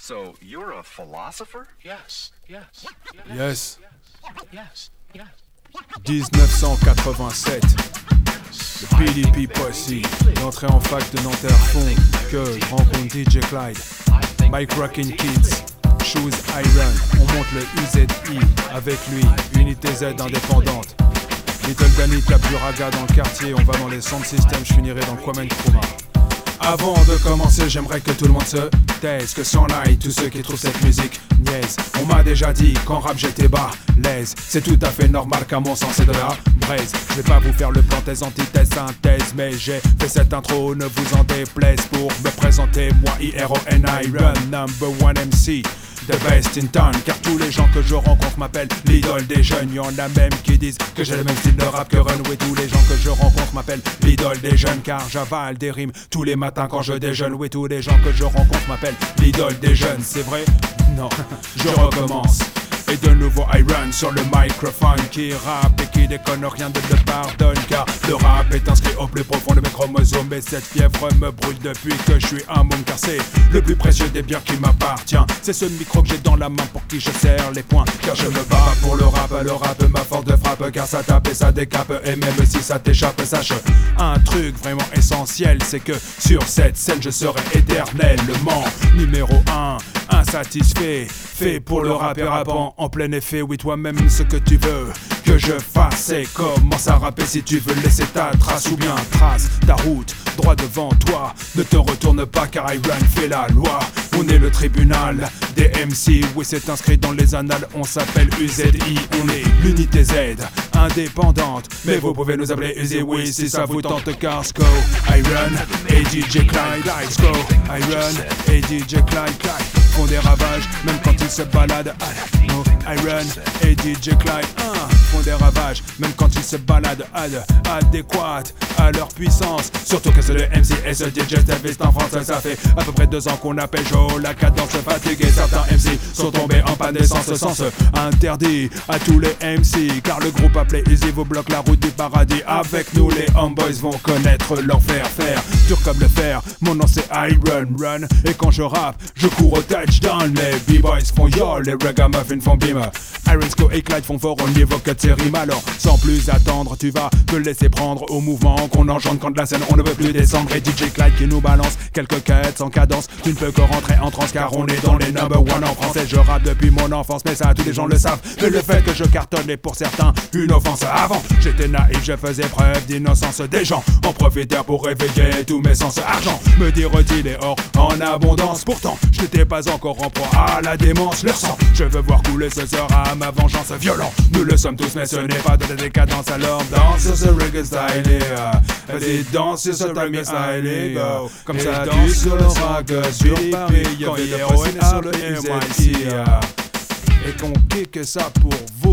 So you're a philosopher? Yes, yes, Yes. yes, yes. 1987. Le PDP Posse. L'entrée en fac de Nanterre fond que je rencontre DJ Clyde. Mike Rockin' Kids. Shoes Iron. On monte le UZI. Avec lui, Unité Z indépendante. Little Danny tape du raga dans le quartier. On va dans les sound systems. Je finirai dans Kwame Nkrumah. Avant de commencer, j'aimerais que tout le monde se taise, que s'en aille tous ceux qui trouvent cette musique niaise. On m'a déjà dit qu'en rap j'étais bas. C'est tout à fait normal qu'à mon sens c'est de la braise. Je vais pas vous faire le plantaise, antithèse, synthèse, mais j'ai fait cette intro, ne vous en déplaise pour me présenter. Moi, I-R-O-N, Iron, number one MC. The best in town, car tous les gens que je rencontre m'appellent l'idole des jeunes. Y en a même qui disent que j'ai le même style de rap que Runway. Tous les gens que je rencontre m'appellent l'idole des jeunes, car j'avale des rimes tous les matins quand je déjeune. Oui, tous les gens que je rencontre m'appellent l'idole des jeunes. C'est vrai? Non, je recommence. Et de nouveau Iron sur le microphone qui rappe et qui déconne rien de te pardonne car le rap est inscrit au plus profond de mes chromosomes et cette fièvre me brûle depuis que je suis un môme car le plus précieux des biens qui m'appartient c'est ce micro que j'ai dans la main pour qui je serre les poings car je me bats pour le rap le rap ma force de frappe car ça tape et ça décape et même si ça t'échappe sache un truc vraiment essentiel c'est que sur cette scène je serai éternellement numéro 1 insatisfait fait pour le rappeur rappant en plein effet oui toi-même ce que tu veux que je fasse c'est commence à rapper si tu veux laisser ta trace ou bien trace ta route droit devant toi. Ne te retourne pas car Iron fait la loi. On est le tribunal des MC oui c'est inscrit dans les annales on s'appelle UZI on est l'unité Z indépendante. Mais vous pouvez nous appeler Uzi oui si ça vous tente car Sco Iron et DJ Clyde Sco Iron et DJ Clyde font des ravages même quand ils se baladent. Iron et DJ Clyde hein, des ravages même quand ils se baladent ad, adéquates à leur puissance. Surtout que c'est le MC et ce DJ Davis en France ça fait à peu près deux ans qu'on appelle Joe la cadence fatiguée certains MC sont tombés en panne d'essence sens interdit à tous les MC car le groupe appelé Easy vous bloque la route du paradis. Avec nous les homeboys vont connaître l'enfer faire dur comme le fer. Mon nom c'est Iron Run et quand je rappe je cours au touchdown. Les B-boys font yo les ragamuffins font bim. Iron Sco et Clyde font fort au niveau que alors sans plus attendre tu vas te laisser prendre au mouvement qu'on engendre quand la scène on ne veut plus descendre. Et DJ Clyde qui nous balance quelques quêtes sans cadence. Tu ne peux que rentrer en transe car on est dans les number one en français. Je rappe depuis mon enfance mais ça tous les gens le savent. Mais le fait que je cartonne est pour certains une offense. Avant j'étais naïf je faisais preuve d'innocence. Des gens en profitèrent pour réveiller tous mes sens. Argent me dire-t-il est or en abondance. Pourtant je n'étais pas encore en proie à la démence. Leur sang je veux voir couler ce sera ma vengeance violent. Nous le sommes tous mais ce n'est pas de la décadence alors danse sur ce reggae style et vas-y danse sur ce reggae style comme ça tu sur le rag sur Paris. Quand il est sur le MIT et qu'on kick ça pour vous